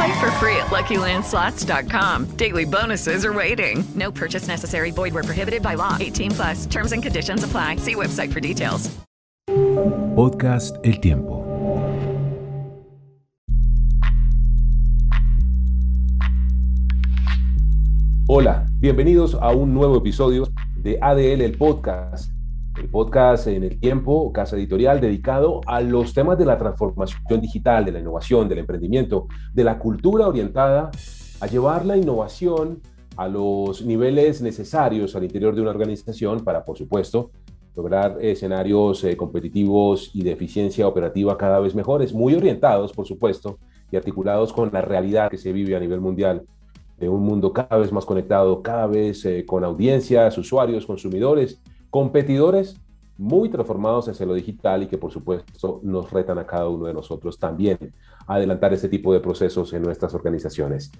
Play for free at LuckyLandSlots.com. Daily bonuses are waiting. No purchase necessary. Void were prohibited by law. 18 plus. Terms and conditions apply. See website for details. Podcast El Tiempo. Hola, bienvenidos a un nuevo episodio de ADL, el podcast. El podcast en el tiempo, casa editorial dedicado a los temas de la transformación digital, de la innovación, del emprendimiento, de la cultura orientada a llevar la innovación a los niveles necesarios al interior de una organización para, por supuesto, lograr escenarios eh, competitivos y de eficiencia operativa cada vez mejores, muy orientados, por supuesto, y articulados con la realidad que se vive a nivel mundial de un mundo cada vez más conectado, cada vez eh, con audiencias, usuarios, consumidores, competidores muy transformados hacia lo digital y que por supuesto nos retan a cada uno de nosotros también a adelantar este tipo de procesos en nuestras organizaciones.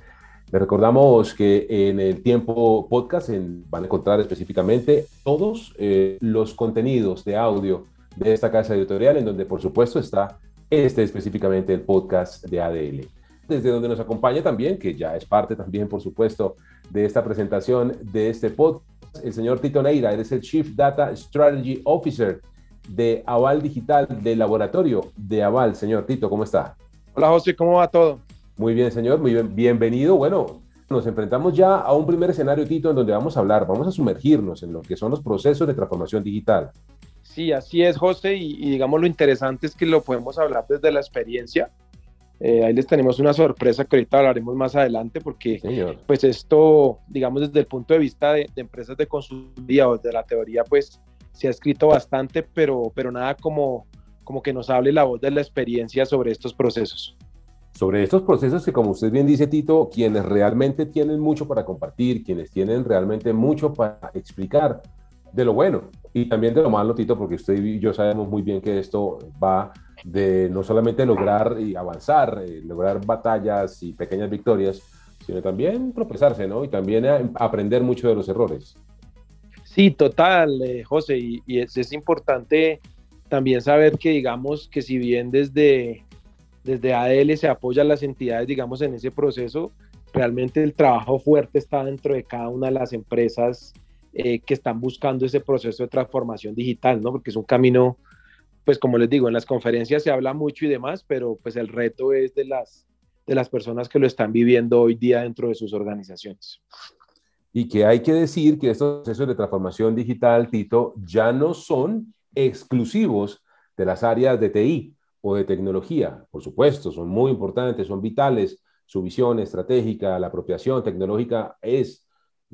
Les recordamos que en el tiempo podcast van a encontrar específicamente todos eh, los contenidos de audio de esta casa editorial, en donde por supuesto está este específicamente el podcast de ADL desde donde nos acompaña también, que ya es parte también, por supuesto, de esta presentación de este podcast, el señor Tito Neira, él es el Chief Data Strategy Officer de Aval Digital del laboratorio de Aval. Señor Tito, ¿cómo está? Hola José, ¿cómo va todo? Muy bien, señor, muy bien, bienvenido. Bueno, nos enfrentamos ya a un primer escenario, Tito, en donde vamos a hablar, vamos a sumergirnos en lo que son los procesos de transformación digital. Sí, así es, José, y, y digamos lo interesante es que lo podemos hablar desde la experiencia eh, ahí les tenemos una sorpresa que ahorita hablaremos más adelante porque pues esto, digamos desde el punto de vista de, empresas de consultoría o de la teoría, pues se ha escrito bastante, pero, pero nada como, como que nos hable la voz de la experiencia sobre estos procesos. Sobre estos procesos que, como usted bien dice, Tito, quienes realmente tienen mucho para compartir, quienes tienen realmente mucho para explicar de lo bueno y también de lo malo, Tito, porque usted y yo sabemos muy bien que esto va de no solamente lograr y avanzar, eh, lograr batallas y pequeñas victorias, sino también tropezarse, ¿no? Y también aprender mucho de los errores. Sí, total, eh, José, y, es, importante también saber que, digamos, que si bien desde, desde ADL se apoyan las entidades, digamos, en ese proceso, realmente el trabajo fuerte está dentro de cada una de las empresas eh, que están buscando ese proceso de transformación digital, ¿no? Porque es un camino pues como les digo, en las conferencias se habla mucho y demás, pero pues el reto es de las, de las personas que lo están viviendo hoy día dentro de sus organizaciones. Y que hay que decir que estos procesos de transformación digital, Tito, ya no son exclusivos de las áreas de TI o de tecnología. Por supuesto, son muy importantes, son vitales. Su visión estratégica, la apropiación tecnológica es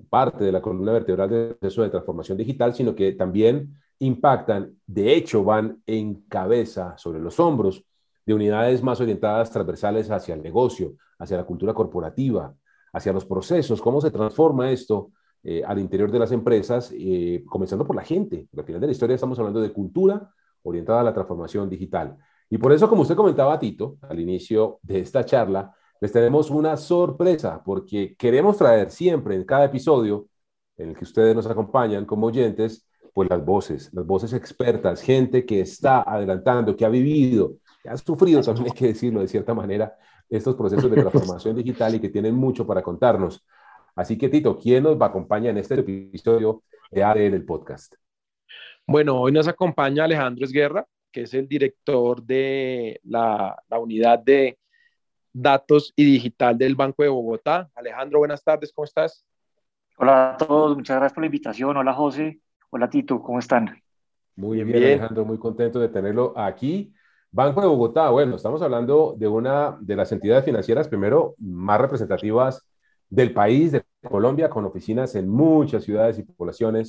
parte de la columna vertebral del proceso de transformación digital, sino que también impactan, de hecho van en cabeza sobre los hombros de unidades más orientadas transversales hacia el negocio, hacia la cultura corporativa, hacia los procesos, cómo se transforma esto eh, al interior de las empresas, eh, comenzando por la gente. Al final de la historia estamos hablando de cultura orientada a la transformación digital. Y por eso, como usted comentaba, Tito, al inicio de esta charla, les tenemos una sorpresa, porque queremos traer siempre en cada episodio en el que ustedes nos acompañan como oyentes, pues las voces, las voces expertas, gente que está adelantando, que ha vivido, que ha sufrido, también hay que decirlo de cierta manera, estos procesos de transformación digital y que tienen mucho para contarnos. Así que Tito, ¿quién nos va a acompañar en este episodio de ADN del podcast? Bueno, hoy nos acompaña Alejandro Esguerra, que es el director de la, la unidad de datos y digital del Banco de Bogotá. Alejandro, buenas tardes, ¿cómo estás? Hola a todos, muchas gracias por la invitación. Hola José, Hola Tito, ¿cómo están? Muy bien, Alejandro, muy contento de tenerlo aquí. Banco de Bogotá, bueno, estamos hablando de una de las entidades financieras, primero, más representativas del país, de Colombia, con oficinas en muchas ciudades y poblaciones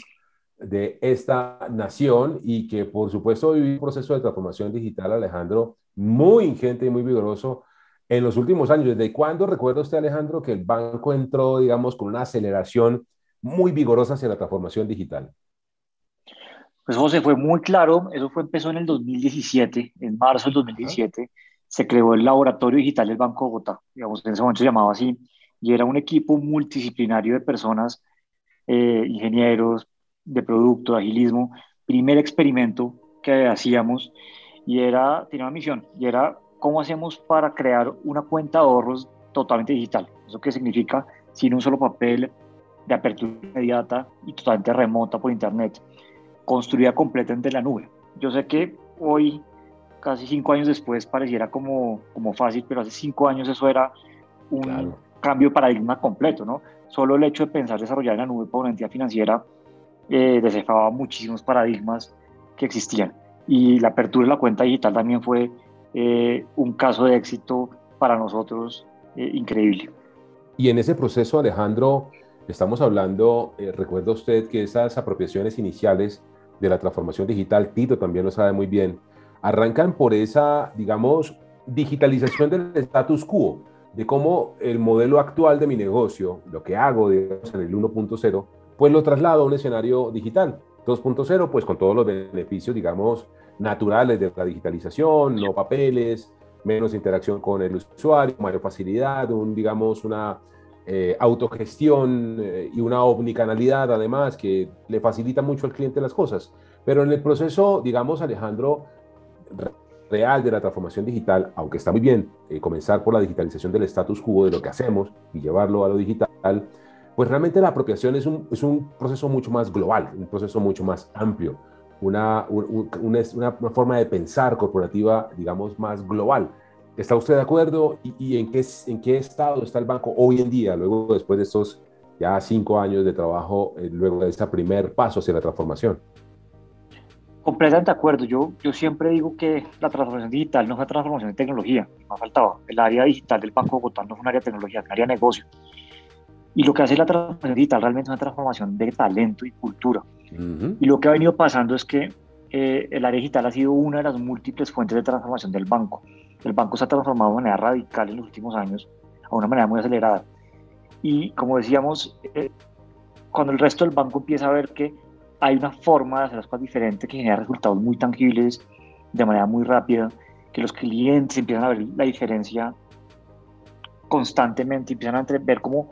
de esta nación y que por supuesto vive un proceso de transformación digital, Alejandro, muy ingente y muy vigoroso en los últimos años. ¿Desde cuándo recuerda usted, Alejandro, que el banco entró, digamos, con una aceleración muy vigorosa hacia la transformación digital? Pues José, fue muy claro, eso fue, empezó en el 2017, en marzo del 2017, se creó el Laboratorio Digital del Banco de Bogotá, digamos, en ese momento se llamaba así, y era un equipo multidisciplinario de personas, eh, ingenieros, de producto, de agilismo, primer experimento que hacíamos, y era, tenía una misión, y era cómo hacemos para crear una cuenta de ahorros totalmente digital. ¿Eso qué significa? Sin un solo papel, de apertura inmediata y totalmente remota por Internet construida completamente en la nube. Yo sé que hoy, casi cinco años después, pareciera como, como fácil, pero hace cinco años eso era un cambio de paradigma completo, ¿no? Solo el hecho de pensar desarrollar en la nube para una entidad financiera eh, descifraba muchísimos paradigmas que existían. Y la apertura de la cuenta digital también fue eh, un caso de éxito para nosotros eh, increíble. Y en ese proceso, Alejandro, estamos hablando, eh, recuerda usted que esas apropiaciones iniciales de la transformación digital, Tito también lo sabe muy bien, arrancan por esa, digamos, digitalización del status quo, de cómo el modelo actual de mi negocio, lo que hago en el 1.0, pues lo traslado a un escenario digital. 2.0, pues con todos los beneficios, digamos, naturales de la digitalización, no papeles, menos interacción con el usuario, mayor facilidad, un, digamos, una eh, autogestión eh, y una omnicanalidad además que le facilita mucho al cliente las cosas. Pero en el proceso, digamos, Alejandro, real de la transformación digital, aunque está muy bien eh, comenzar por la digitalización del status quo de lo que hacemos y llevarlo a lo digital, pues realmente la apropiación es un, es un proceso mucho más global, un proceso mucho más amplio, una, una, una forma de pensar corporativa, digamos, más global. ¿Está usted de acuerdo? ¿Y, en, qué, en qué estado está el banco hoy en día, luego después de estos ya cinco años de trabajo, eh, luego de este primer paso hacia la transformación? Completamente de acuerdo. Yo, yo siempre digo que la transformación digital no es una transformación de tecnología, me ha faltado. El área digital del Banco de Bogotá no es un área de tecnología, es un área de negocio. Y lo que hace la transformación digital realmente es una transformación de talento y cultura. Y lo que ha venido pasando es que eh, el área digital ha sido una de las múltiples fuentes de transformación del banco. El banco se ha transformado de manera radical en los últimos años, a una manera muy acelerada. Y como decíamos, eh, cuando el resto del banco empieza a ver que hay una forma de hacer las cosas diferentes que genera resultados muy tangibles de manera muy rápida, que los clientes empiezan a ver la diferencia constantemente, empiezan a ver cómo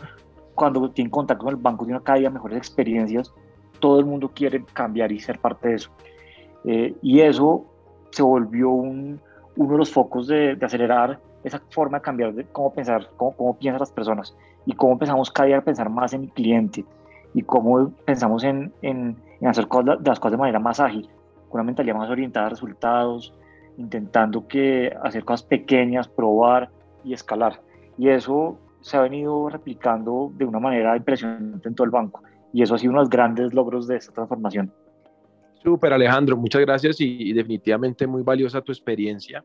cuando tienen contacto con el banco tienen cada día mejores experiencias, todo el mundo quiere cambiar y ser parte de eso. Eh, y eso se volvió un, uno de los focos de, acelerar esa forma de cambiar de cómo pensar, cómo, cómo, piensan las personas y cómo empezamos cada día a pensar más en el cliente y cómo pensamos en, en, hacer cosas, las cosas de manera más ágil, con una mentalidad más orientada a resultados, intentando que hacer cosas pequeñas, probar y escalar. Y eso se ha venido replicando de una manera impresionante en todo el banco. Y eso ha sido uno de los grandes logros de esta transformación. Súper, Alejandro, muchas gracias y, definitivamente muy valiosa tu experiencia.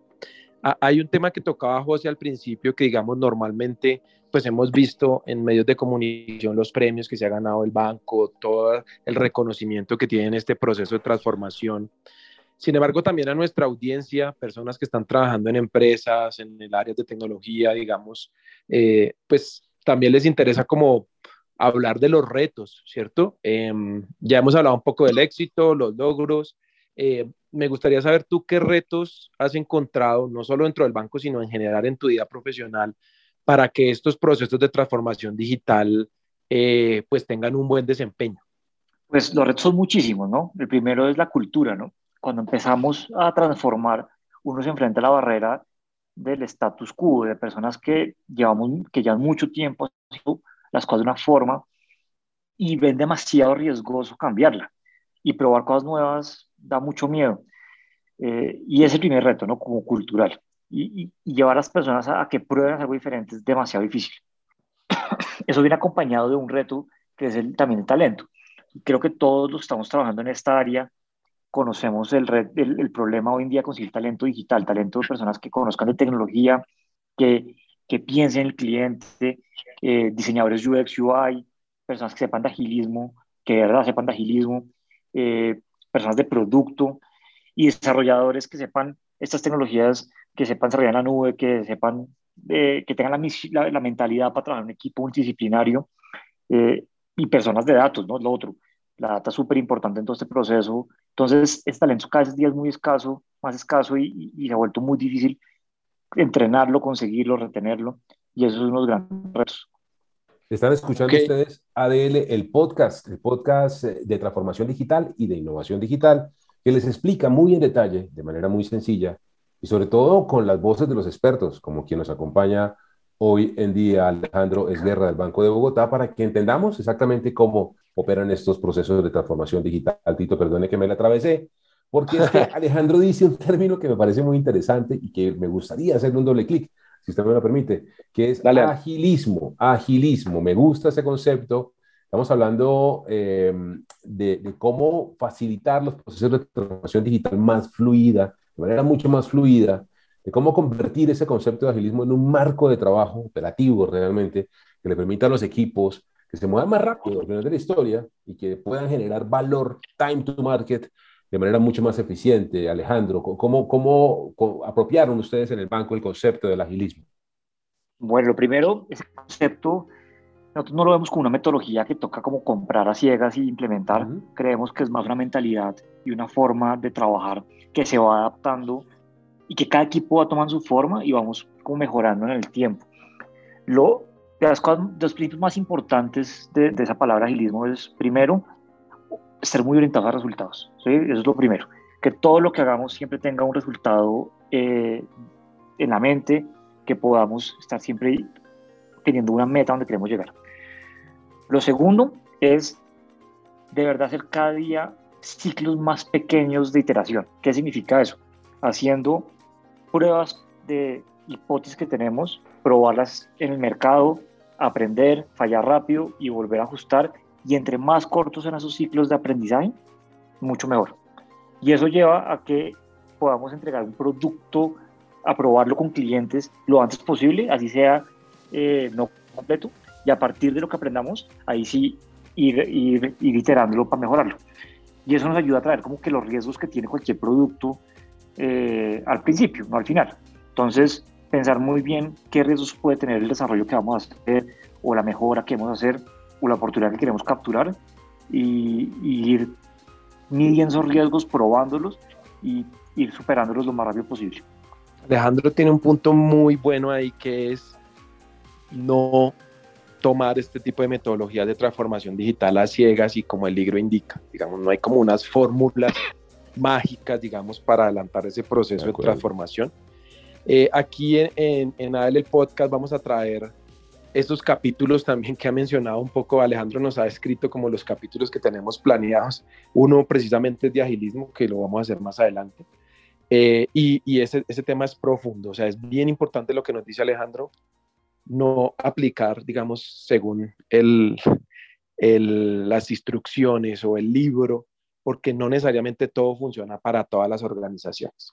hay un tema que tocaba José al principio que digamos normalmente pues hemos visto en medios de comunicación los premios que se ha ganado el banco, todo el reconocimiento que tiene en este proceso de transformación. Sin embargo, también a nuestra audiencia, personas que están trabajando en empresas, en el área de tecnología, digamos, eh, pues también les interesa como hablar de los retos, ¿cierto? Em, ya hemos hablado un poco del éxito, los logros. Eh, me gustaría saber tú qué retos has encontrado, no solo dentro del banco, sino en general en tu vida profesional, para que estos procesos de transformación digital eh, pues tengan un buen desempeño. Pues los retos son muchísimos, ¿no? El primero es la cultura, ¿no? Cuando empezamos a transformar, uno se enfrenta a la barrera del status quo, de personas que llevamos, que llevan mucho tiempo las cosas de una forma y ven demasiado riesgoso cambiarla. Y probar cosas nuevas da mucho miedo. Eh, y es el primer reto, ¿no? Como cultural. Y, llevar a las personas a, que prueben algo diferente es demasiado difícil. Eso viene acompañado de un reto que es el, también el talento. Creo que todos los que estamos trabajando en esta área conocemos el, el, problema hoy en día conseguir talento digital, talento de personas que conozcan de tecnología, que, que piensen en el cliente, eh, diseñadores UX, UI, personas que sepan de agilismo, que de verdad sepan de agilismo, eh, personas de producto y desarrolladores que sepan estas tecnologías, que sepan desarrollar en la nube, que sepan, eh, que tengan la, la, mentalidad para trabajar en un equipo multidisciplinario y personas de datos, ¿no? Lo otro. La data es súper importante en todo este proceso. Entonces, este talento cada vez es muy escaso, más escaso y, y, se ha vuelto muy difícil entrenarlo, conseguirlo, retenerlo. Y eso es uno de los grandes retos. Están escuchando ustedes ADL, el podcast, el podcast eh, de transformación digital y de innovación digital, que les explica muy en detalle, de manera muy sencilla, y sobre todo con las voces de los expertos, como quien nos acompaña hoy en día, Alejandro Esguerra del Banco de Bogotá, para que entendamos exactamente cómo operan estos procesos de transformación digital. Tito, perdone que me la atravesé, porque es que Alejandro dice un término que me parece muy interesante y que me gustaría hacerle un doble clic, si usted me lo permite, que es agilismo, agilismo. Me gusta ese concepto. Estamos hablando eh, de, de, cómo facilitar los procesos de transformación digital más fluida, de manera mucho más fluida, de cómo convertir ese concepto de agilismo en un marco de trabajo operativo realmente, que le permita a los equipos que se muevan más rápido al final de la historia y que puedan generar valor, time to market, de manera mucho más eficiente. Alejandro, ¿cómo, cómo, apropiaron ustedes en el banco el concepto del agilismo? Bueno, lo primero, ese concepto, nosotros no lo vemos como una metodología que toca como comprar a ciegas y implementar. Creemos que es más una mentalidad y una forma de trabajar que se va adaptando y que cada equipo va tomando su forma y vamos como mejorando en el tiempo. Lo, de, las cosas, los principios más importantes de, esa palabra agilismo es, primero, ser muy orientado a resultados. ¿sí? Eso es lo primero. Que todo lo que hagamos siempre tenga un resultado eh, en la mente, que podamos estar siempre teniendo una meta donde queremos llegar. Lo segundo es de verdad hacer cada día ciclos más pequeños de iteración. ¿Qué significa eso? Haciendo pruebas de hipótesis que tenemos, probarlas en el mercado, aprender, fallar rápido y volver a ajustar. Y entre más cortos sean esos ciclos de aprendizaje, mucho mejor. Y eso lleva a que podamos entregar un producto, aprobarlo con clientes lo antes posible, así sea eh, no completo, y a partir de lo que aprendamos, ahí sí ir, ir, ir iterándolo para mejorarlo. Y eso nos ayuda a traer como que los riesgos que tiene cualquier producto eh, al principio, no al final. Entonces, pensar muy bien qué riesgos puede tener el desarrollo que vamos a hacer o la mejora que vamos a hacer o la oportunidad que queremos capturar y, ir midiendo esos riesgos, probándolos y ir superándolos lo más rápido posible. Alejandro tiene un punto muy bueno ahí que es no tomar este tipo de metodologías de transformación digital a ciegas y como el libro indica, digamos, no hay como unas fórmulas mágicas, digamos, para adelantar ese proceso de, transformación. Eh, aquí en, en, en el podcast vamos a traer estos capítulos también que ha mencionado un poco Alejandro nos ha escrito como los capítulos que tenemos planeados. Uno precisamente es de agilismo, que lo vamos a hacer más adelante. Eh, y, y ese, ese, tema es profundo, o sea, es bien importante lo que nos dice Alejandro, no aplicar, digamos, según el, el, las instrucciones o el libro porque no necesariamente todo funciona para todas las organizaciones.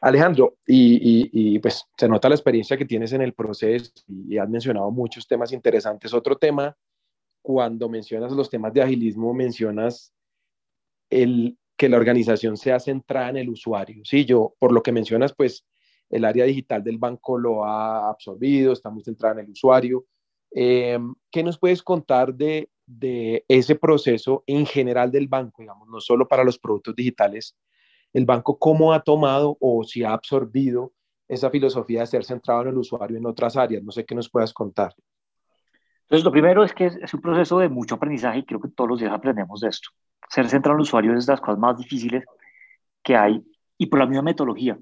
Alejandro, y, pues se nota la experiencia que tienes en el proceso y, has mencionado muchos temas interesantes. Otro tema, cuando mencionas los temas de agilismo, mencionas el que la organización sea centrada en el usuario. Sí, yo, por lo que mencionas, pues el área digital del banco lo ha absorbido, está muy centrada en el usuario. Eh, ¿Qué nos puedes contar de, de ese proceso en general del banco, digamos, no solo para los productos digitales, el banco cómo ha tomado o si ha absorbido esa filosofía de ser centrado en el usuario en otras áreas. No sé qué nos puedas contar. Entonces, lo primero es que es, un proceso de mucho aprendizaje y creo que todos los días aprendemos de esto. Ser centrado en el usuario es de las cosas más difíciles que hay y por la misma metodología.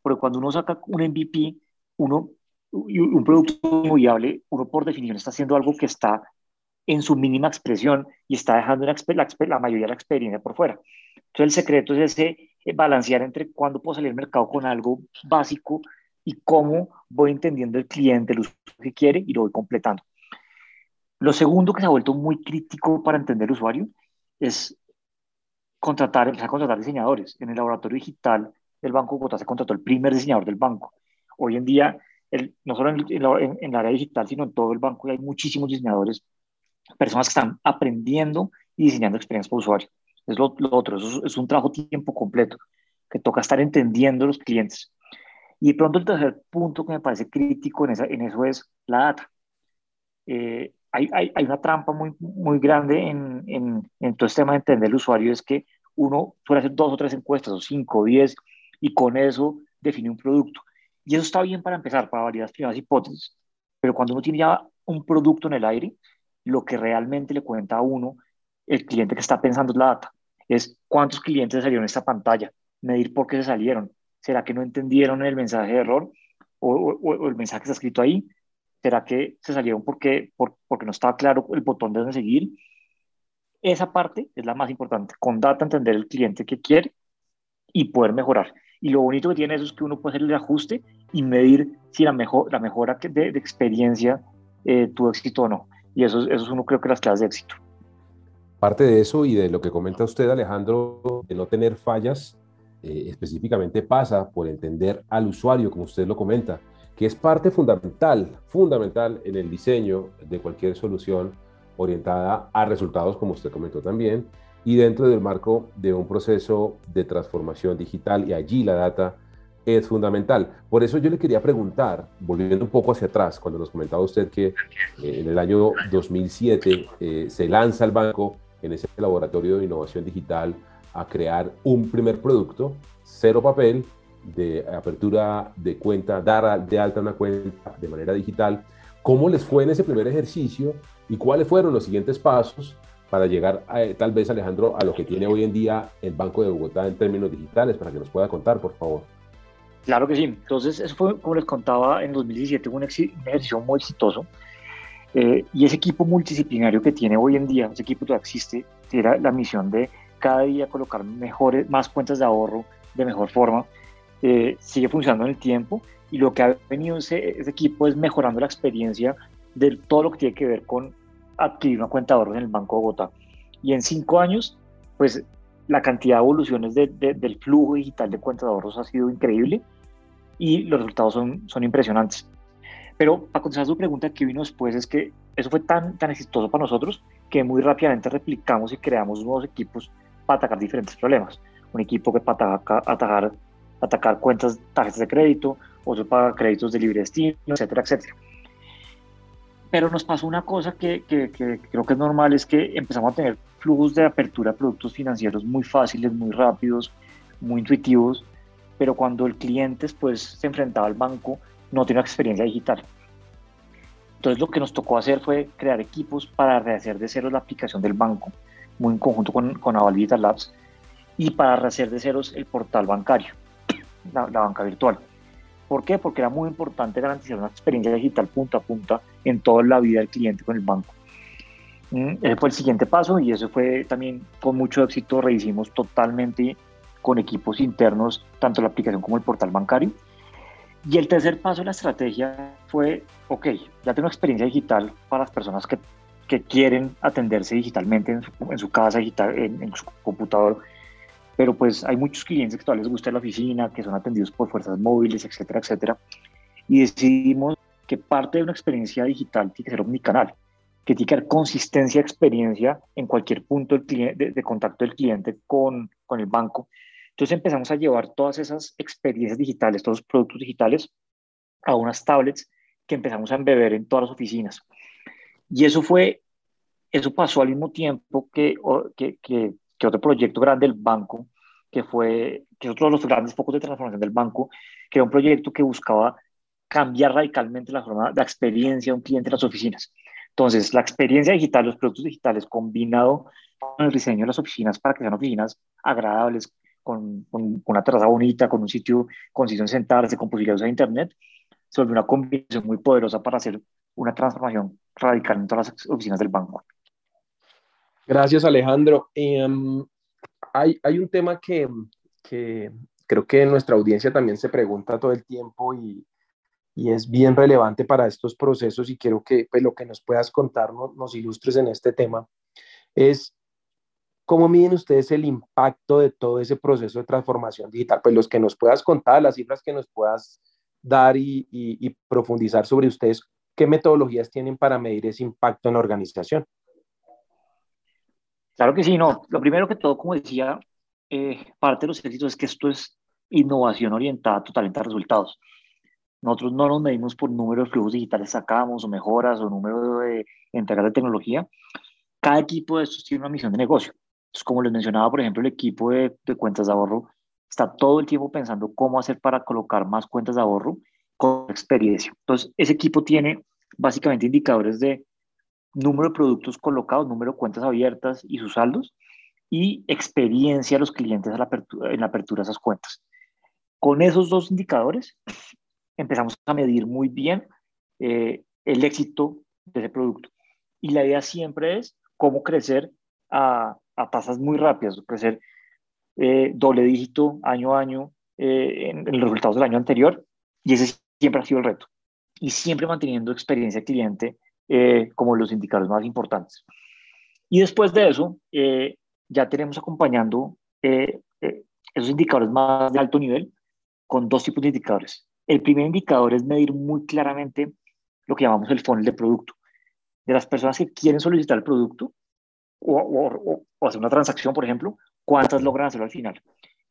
Porque cuando uno saca un MVP, uno, un producto viable, uno por definición está haciendo algo que está en su mínima expresión y está dejando la, la, mayoría de la experiencia por fuera. Entonces el secreto es ese eh, balancear entre cuándo puedo salir al mercado con algo básico y cómo voy entendiendo el cliente, el uso que quiere y lo voy completando. Lo segundo que se ha vuelto muy crítico para entender el usuario es contratar, empezar a contratar diseñadores. En el laboratorio digital del Banco de Bogotá se contrató el primer diseñador del banco. Hoy en día, el, no solo en, en, en, el área digital, sino en todo el banco, hay muchísimos diseñadores, personas que están aprendiendo y diseñando experiencias para usuario. Es lo, lo otro, es, es, un trabajo tiempo completo, que toca estar entendiendo los clientes. Y de pronto el tercer punto que me parece crítico en, esa, en eso es la data. Eh, hay, hay, hay, una trampa muy, muy grande en, en, en, todo este tema de entender el usuario, es que uno suele hacer dos o tres encuestas, o cinco, o diez, y con eso define un producto. Y eso está bien para empezar, para validar las primeras hipótesis, pero cuando uno tiene ya un producto en el aire, lo que realmente le cuenta a uno el cliente que está pensando es la data. Es cuántos clientes salieron en esta pantalla, medir por qué se salieron. ¿Será que no entendieron el mensaje de error o, el mensaje que está escrito ahí? ¿Será que se salieron porque, por, porque no estaba claro el botón de seguir? Esa parte es la más importante. Con data entender el cliente que quiere y poder mejorar. Y lo bonito que tiene eso es que uno puede hacer el ajuste y medir si la, mejor, la mejora de, de experiencia eh, tuvo éxito o no. Y eso, eso es uno creo que las claves de éxito. Parte de eso y de lo que comenta usted, Alejandro, de no tener fallas, eh, específicamente pasa por entender al usuario, como usted lo comenta, que es parte fundamental, fundamental en el diseño de cualquier solución orientada a resultados, como usted comentó también, y dentro del marco de un proceso de transformación digital, y allí la data es fundamental. Por eso yo le quería preguntar, volviendo un poco hacia atrás, cuando nos comentaba usted que eh, en el año 2007 eh, se lanza el banco en ese laboratorio de innovación digital a crear un primer producto, cero papel, de apertura de cuenta, dar de alta una cuenta de manera digital. ¿Cómo les fue en ese primer ejercicio y cuáles fueron los siguientes pasos para llegar, a, tal vez, Alejandro, a lo que tiene hoy en día el Banco de Bogotá en términos digitales? Para que nos pueda contar, por favor. Claro que sí. Entonces, eso fue, como les contaba, en 2017 un, ejercicio muy exitoso. Eh, y ese equipo multidisciplinario que tiene hoy en día, ese equipo todavía existe, era la misión de cada día colocar mejores, más cuentas de ahorro de mejor forma, eh, sigue funcionando en el tiempo y lo que ha venido ese, ese, equipo es mejorando la experiencia de todo lo que tiene que ver con adquirir una cuenta de ahorros en el Banco de Bogotá. Y en cinco años, pues la cantidad de evoluciones de, de, del flujo digital de cuentas de ahorros ha sido increíble y los resultados son, son impresionantes. Pero para contestar su pregunta que vino después es que eso fue tan, tan exitoso para nosotros que muy rápidamente replicamos y creamos nuevos equipos para atacar diferentes problemas. Un equipo que para atacar, atacar atacar cuentas, tarjetas de crédito, otro para créditos de libre destino, etcétera, etcétera. Pero nos pasó una cosa que, que, que, creo que es normal, es que empezamos a tener flujos de apertura de productos financieros muy fáciles, muy rápidos, muy intuitivos, pero cuando el cliente después se enfrentaba al banco, no tenía experiencia digital. Entonces lo que nos tocó hacer fue crear equipos para rehacer de cero la aplicación del banco, muy en conjunto con, con Aval Labs, y para rehacer de ceros el portal bancario la, banca virtual. ¿Por qué? Porque era muy importante garantizar una experiencia digital punta a punta en toda la vida del cliente con el banco. Mm, ese fue el siguiente paso y eso fue también con mucho éxito. Rehicimos totalmente con equipos internos tanto la aplicación como el portal bancario. Y el tercer paso de la estrategia fue, ok, ya tengo experiencia digital para las personas que, que quieren atenderse digitalmente en su, en su casa, digital, en, en su computador pero pues hay muchos clientes que todavía les gusta la oficina, que son atendidos por fuerzas móviles, etcétera, etcétera. Y decidimos que parte de una experiencia digital tiene que ser omnicanal, que tiene que haber consistencia de experiencia en cualquier punto del cliente, de, de, contacto del cliente con, con el banco. Entonces empezamos a llevar todas esas experiencias digitales, todos los productos digitales a unas tablets que empezamos a embeber en todas las oficinas. Y eso fue, eso pasó al mismo tiempo que, que, que que otro proyecto grande del banco, que fue, que es otro de los grandes focos de transformación del banco, que era un proyecto que buscaba cambiar radicalmente la forma, la experiencia de un cliente en las oficinas. Entonces, la experiencia digital, los productos digitales combinado con el diseño de las oficinas para que sean oficinas agradables, con, con, con una terraza bonita, con un sitio con sitio en sentarse, con posibilidades de internet, se volvió una combinación muy poderosa para hacer una transformación radical en todas las oficinas del banco. Gracias, Alejandro. Um, hay, hay, un tema que, que, creo que nuestra audiencia también se pregunta todo el tiempo y, y, es bien relevante para estos procesos y quiero que pues, lo que nos puedas contar nos, nos ilustres en este tema. Es ¿Cómo miden ustedes el impacto de todo ese proceso de transformación digital? Pues los que nos puedas contar, las cifras que nos puedas dar y, y, profundizar sobre ustedes, ¿qué metodologías tienen para medir ese impacto en la organización? Claro que sí, no. Lo primero que todo, como decía, eh, parte de los éxitos es que esto es innovación orientada totalmente a resultados. Nosotros no nos medimos por número de flujos digitales sacamos o mejoras o número de entregas de tecnología. Cada equipo de estos tiene una misión de negocio. Entonces, como les mencionaba, por ejemplo, el equipo de, de cuentas de ahorro está todo el tiempo pensando cómo hacer para colocar más cuentas de ahorro con experiencia. Entonces, ese equipo tiene básicamente indicadores de número de productos colocados, número de cuentas abiertas y sus saldos, y experiencia de los clientes en la apertura, en de esas cuentas. Con esos dos indicadores empezamos a medir muy bien eh, el éxito de ese producto. Y la idea siempre es cómo crecer a, a tasas muy rápidas, crecer eh, doble dígito año a año eh, en, los resultados del año anterior, y ese siempre ha sido el reto. Y siempre manteniendo experiencia cliente eh, como los indicadores más importantes. Y después de eso, ya tenemos acompañando esos indicadores más de alto nivel con dos tipos de indicadores. El primer indicador es medir muy claramente lo que llamamos el funnel de producto. De las personas que quieren solicitar el producto, o, hacer una transacción, por ejemplo, cuántas logran hacerlo al final.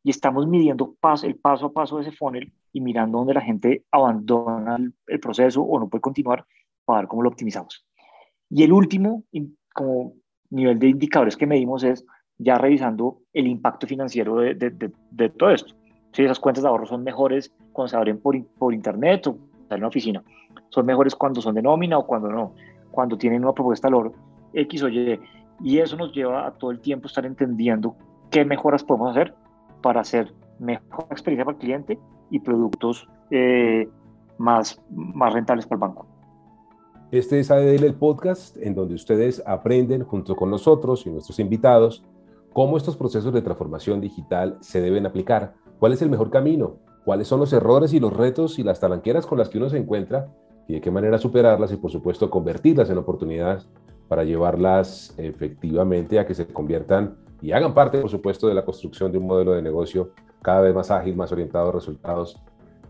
Y estamos midiendo paso, el paso a paso de ese funnel y mirando dónde la gente abandona el, proceso o no puede continuar para ver cómo lo optimizamos. Y el último como nivel de indicadores que medimos es ya revisando el impacto financiero de, de, de, todo esto. Si esas cuentas de ahorro son mejores cuando se abren por, por internet o en una oficina, son mejores cuando son de nómina o cuando no, cuando tienen una propuesta de valor X o Y y eso nos lleva a todo el tiempo estar entendiendo qué mejoras podemos hacer para hacer mejor experiencia para el cliente y productos eh, más, más rentables para el banco. Este es ADL el podcast en donde ustedes aprenden junto con nosotros y nuestros invitados cómo estos procesos de transformación digital se deben aplicar, cuál es el mejor camino, cuáles son los errores y los retos y las talanqueras con las que uno se encuentra y de qué manera superarlas y por supuesto convertirlas en oportunidades para llevarlas efectivamente a que se conviertan y hagan parte, por supuesto, de la construcción de un modelo de negocio cada vez más ágil, más orientado a resultados,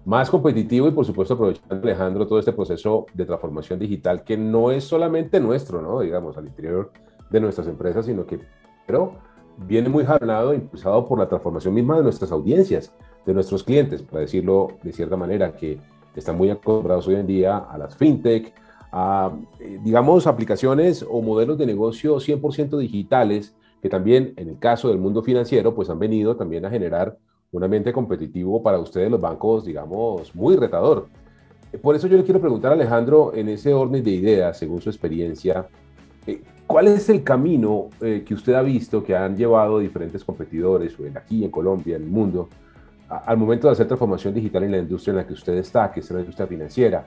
más competitivo y, por supuesto, aprovechando, Alejandro, todo este proceso de transformación digital que no es solamente nuestro, ¿no? Digamos, al interior de nuestras empresas, sino que pero viene muy jalonado, impulsado por la transformación misma de nuestras audiencias, de nuestros clientes, para decirlo de cierta manera, que están muy acostumbrados hoy en día a las fintech, a, eh, digamos, aplicaciones o modelos de negocio 100% digitales, que también en el caso del mundo financiero, pues han venido también a generar un ambiente competitivo para ustedes los bancos, digamos, muy retador. Eh, por eso yo le quiero preguntar a Alejandro, en ese orden de ideas, según su experiencia, eh, ¿cuál es el camino que usted ha visto que han llevado diferentes competidores, aquí en Colombia, en el mundo, al momento de hacer transformación digital en la industria en la que usted está, que es la industria financiera?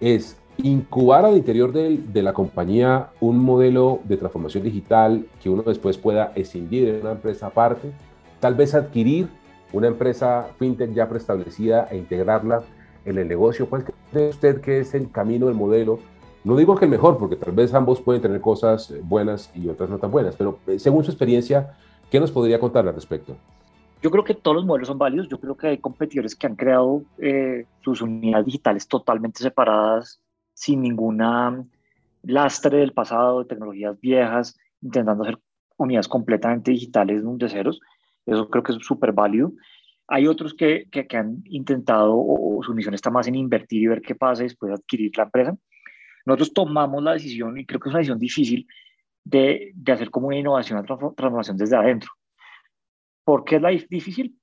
Es incubar al interior de, de, la compañía un modelo de transformación digital que uno después pueda escindir en una empresa aparte, tal vez adquirir una empresa fintech ya preestablecida e integrarla en el negocio. ¿Cuál cree usted que es el camino, el modelo? No digo que el mejor, porque tal vez ambos pueden tener cosas buenas y otras no tan buenas, pero eh, según su experiencia, ¿qué nos podría contar al respecto? Yo creo que todos los modelos son válidos. Yo creo que hay competidores que han creado eh, sus unidades digitales totalmente separadas sin ninguna lastre del pasado, de tecnologías viejas, intentando hacer unidades completamente digitales de ceros. Eso creo que es súper válido. Hay otros que, que, han intentado, o, su misión está más en invertir y ver qué pasa después de adquirir la empresa. Nosotros tomamos la decisión, y creo que es una decisión difícil, de, de hacer como una innovación, una transformación desde adentro. ¿Por qué es la difícil?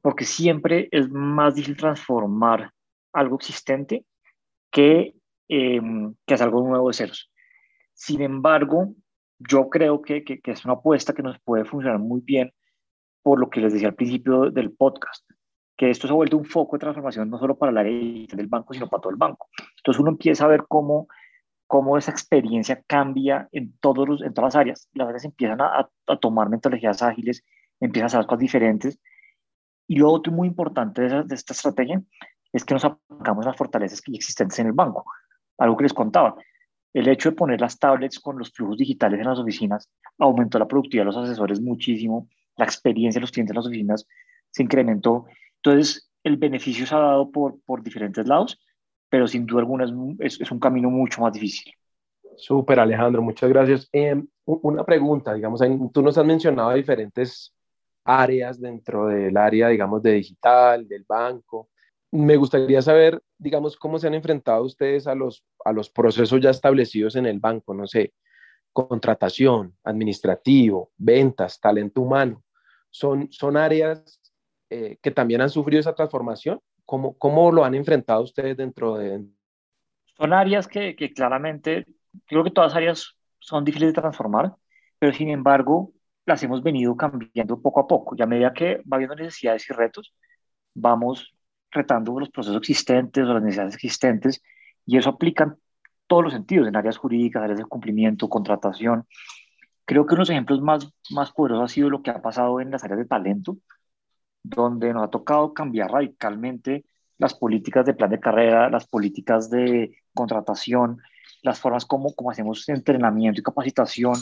Porque siempre es más difícil transformar algo existente que eh, que es algo nuevo de ceros. Sin embargo, yo creo que, que, es una apuesta que nos puede funcionar muy bien por lo que les decía al principio del podcast, que esto se ha vuelto un foco de transformación no solo para la área del banco, sino para todo el banco. Entonces uno empieza a ver cómo, cómo esa experiencia cambia en, todos los, en todas las áreas. Las áreas empiezan a, a, tomar metodologías ágiles, empiezan a hacer cosas diferentes. Y lo otro muy importante de, esta estrategia es que nos aplicamos las fortalezas existentes en el banco algo que les contaba. El hecho de poner las tablets con los flujos digitales en las oficinas aumentó la productividad de los asesores muchísimo, la experiencia de los clientes en las oficinas se incrementó. Entonces, el beneficio se ha dado por, por diferentes lados, pero sin duda alguna es, es, un camino mucho más difícil. Súper, Alejandro, muchas gracias. Eh, una pregunta, digamos, tú nos has mencionado diferentes áreas dentro del área, digamos, de digital, del banco. Me gustaría saber, digamos, cómo se han enfrentado ustedes a los, a los procesos ya establecidos en el banco, no sé, contratación, administrativo, ventas, talento humano. Son, son áreas eh, que también han sufrido esa transformación. ¿Cómo, ¿Cómo lo han enfrentado ustedes dentro de...? Son áreas que, que claramente, creo que todas áreas son difíciles de transformar, pero sin embargo las hemos venido cambiando poco a poco. Y a medida que va habiendo necesidades y retos, vamos retando los procesos existentes o las necesidades existentes y eso aplica en todos los sentidos, en áreas jurídicas, áreas de cumplimiento, contratación. Creo que uno de los ejemplos más, más poderosos ha sido lo que ha pasado en las áreas de talento, donde nos ha tocado cambiar radicalmente las políticas de plan de carrera, las políticas de contratación, las formas como, como hacemos entrenamiento y capacitación,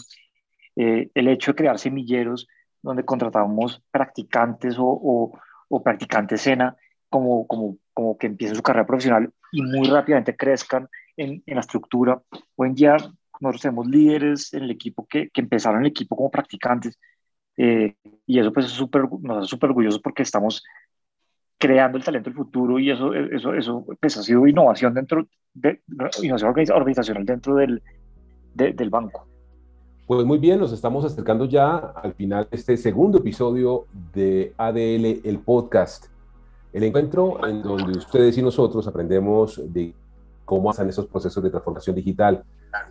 eh, el hecho de crear semilleros donde contratamos practicantes o, o, practicantes SENA como, como, como que empiecen su carrera profesional y muy rápidamente crezcan en, en la estructura. Hoy en día nosotros tenemos líderes en el equipo que, que empezaron el equipo como practicantes eh, y eso pues es super, nos hace súper orgullosos porque estamos creando el talento del futuro y eso, eso, eso pues, ha sido innovación dentro de innovación organizacional dentro del, del banco. Pues muy bien, nos estamos acercando ya al final de este segundo episodio de ADL, el podcast. El encuentro en donde ustedes y nosotros aprendemos de cómo hacen esos procesos de transformación digital,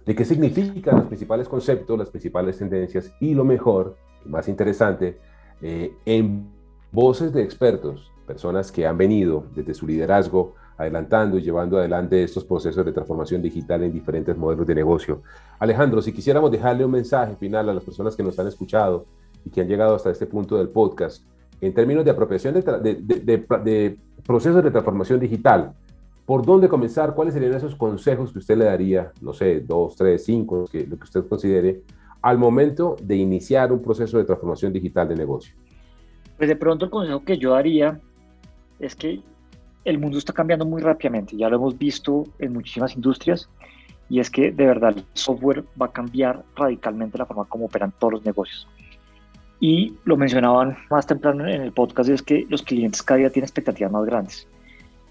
de qué significan los principales conceptos, las principales tendencias y lo mejor, más interesante, eh, en voces de expertos personas que han venido desde su liderazgo adelantando y llevando adelante estos procesos de transformación digital en diferentes modelos de negocio. Alejandro, si quisiéramos dejarle un mensaje final a las personas que nos han escuchado y que han llegado hasta este punto del podcast, en términos de apropiación de, de, procesos de transformación digital, ¿por dónde comenzar? ¿Cuáles serían esos consejos que usted le daría, no sé, dos, tres, cinco, lo que usted considere, al momento de iniciar un proceso de transformación digital de negocio? Pues de pronto el consejo que yo daría es que el mundo está cambiando muy rápidamente, ya lo hemos visto en muchísimas industrias, y es que de verdad el software va a cambiar radicalmente la forma como operan todos los negocios. Y lo mencionaban más temprano en el podcast, es que los clientes cada día tienen expectativas más grandes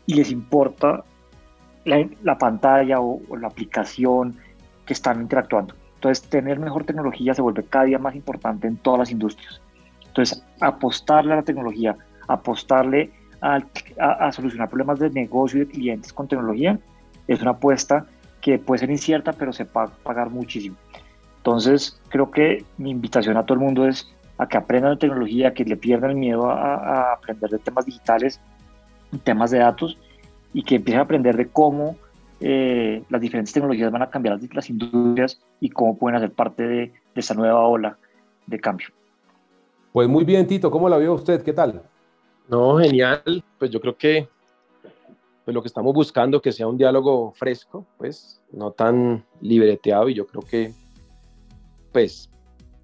y les importa la, pantalla o, o, la aplicación que están interactuando. Entonces, tener mejor tecnología se vuelve cada día más importante en todas las industrias. Entonces, apostarle a la tecnología, apostarle a, solucionar problemas de negocio y de clientes con tecnología, es una apuesta que puede ser incierta, pero se va a pagar muchísimo. Entonces, creo que mi invitación a todo el mundo es a que aprendan de tecnología, que le pierdan el miedo a, aprender de temas digitales, temas de datos, y que empiecen a aprender de cómo eh, las diferentes tecnologías van a cambiar las, industrias y cómo pueden hacer parte de, de esta nueva ola de cambio. Pues muy bien, Tito, ¿cómo la vio usted? ¿Qué tal? No, genial. Pues yo creo que pues lo que estamos buscando que sea un diálogo fresco, pues no tan libreteado y yo creo que pues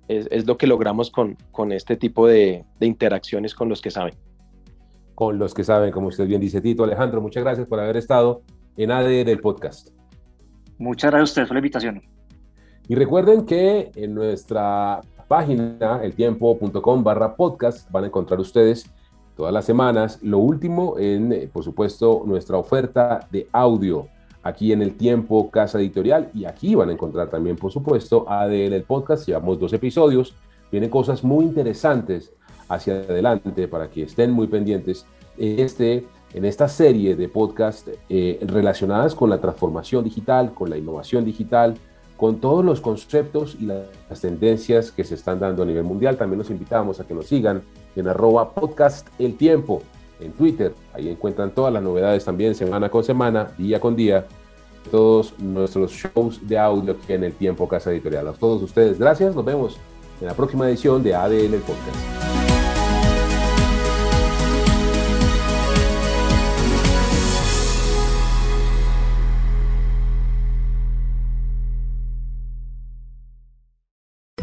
es, lo que logramos con, con este tipo de, de, interacciones con los que saben. Con los que saben, como usted bien dice, Tito. Alejandro, muchas gracias por haber estado en AD del podcast. Muchas gracias a ustedes por la invitación. Y recuerden que en nuestra página, eltiempo.com barra podcast, van a encontrar ustedes todas las semanas. Lo último en, eh, por supuesto, nuestra oferta de audio aquí en el tiempo Casa Editorial y aquí van a encontrar también, por supuesto, ADL el podcast. Llevamos dos episodios, vienen cosas muy interesantes hacia adelante para que estén muy pendientes en, este, en esta serie de podcast eh, relacionadas con la transformación digital, con la innovación digital, con todos los conceptos y las tendencias que se están dando a nivel mundial. También los invitamos a que nos sigan en arroba podcast El Tiempo en Twitter. Ahí encuentran todas las novedades también semana con semana, día con día, todos nuestros shows de audio aquí en El Tiempo Casa Editorial. A todos ustedes, gracias. Nos vemos en la próxima edición de ADN el Podcast.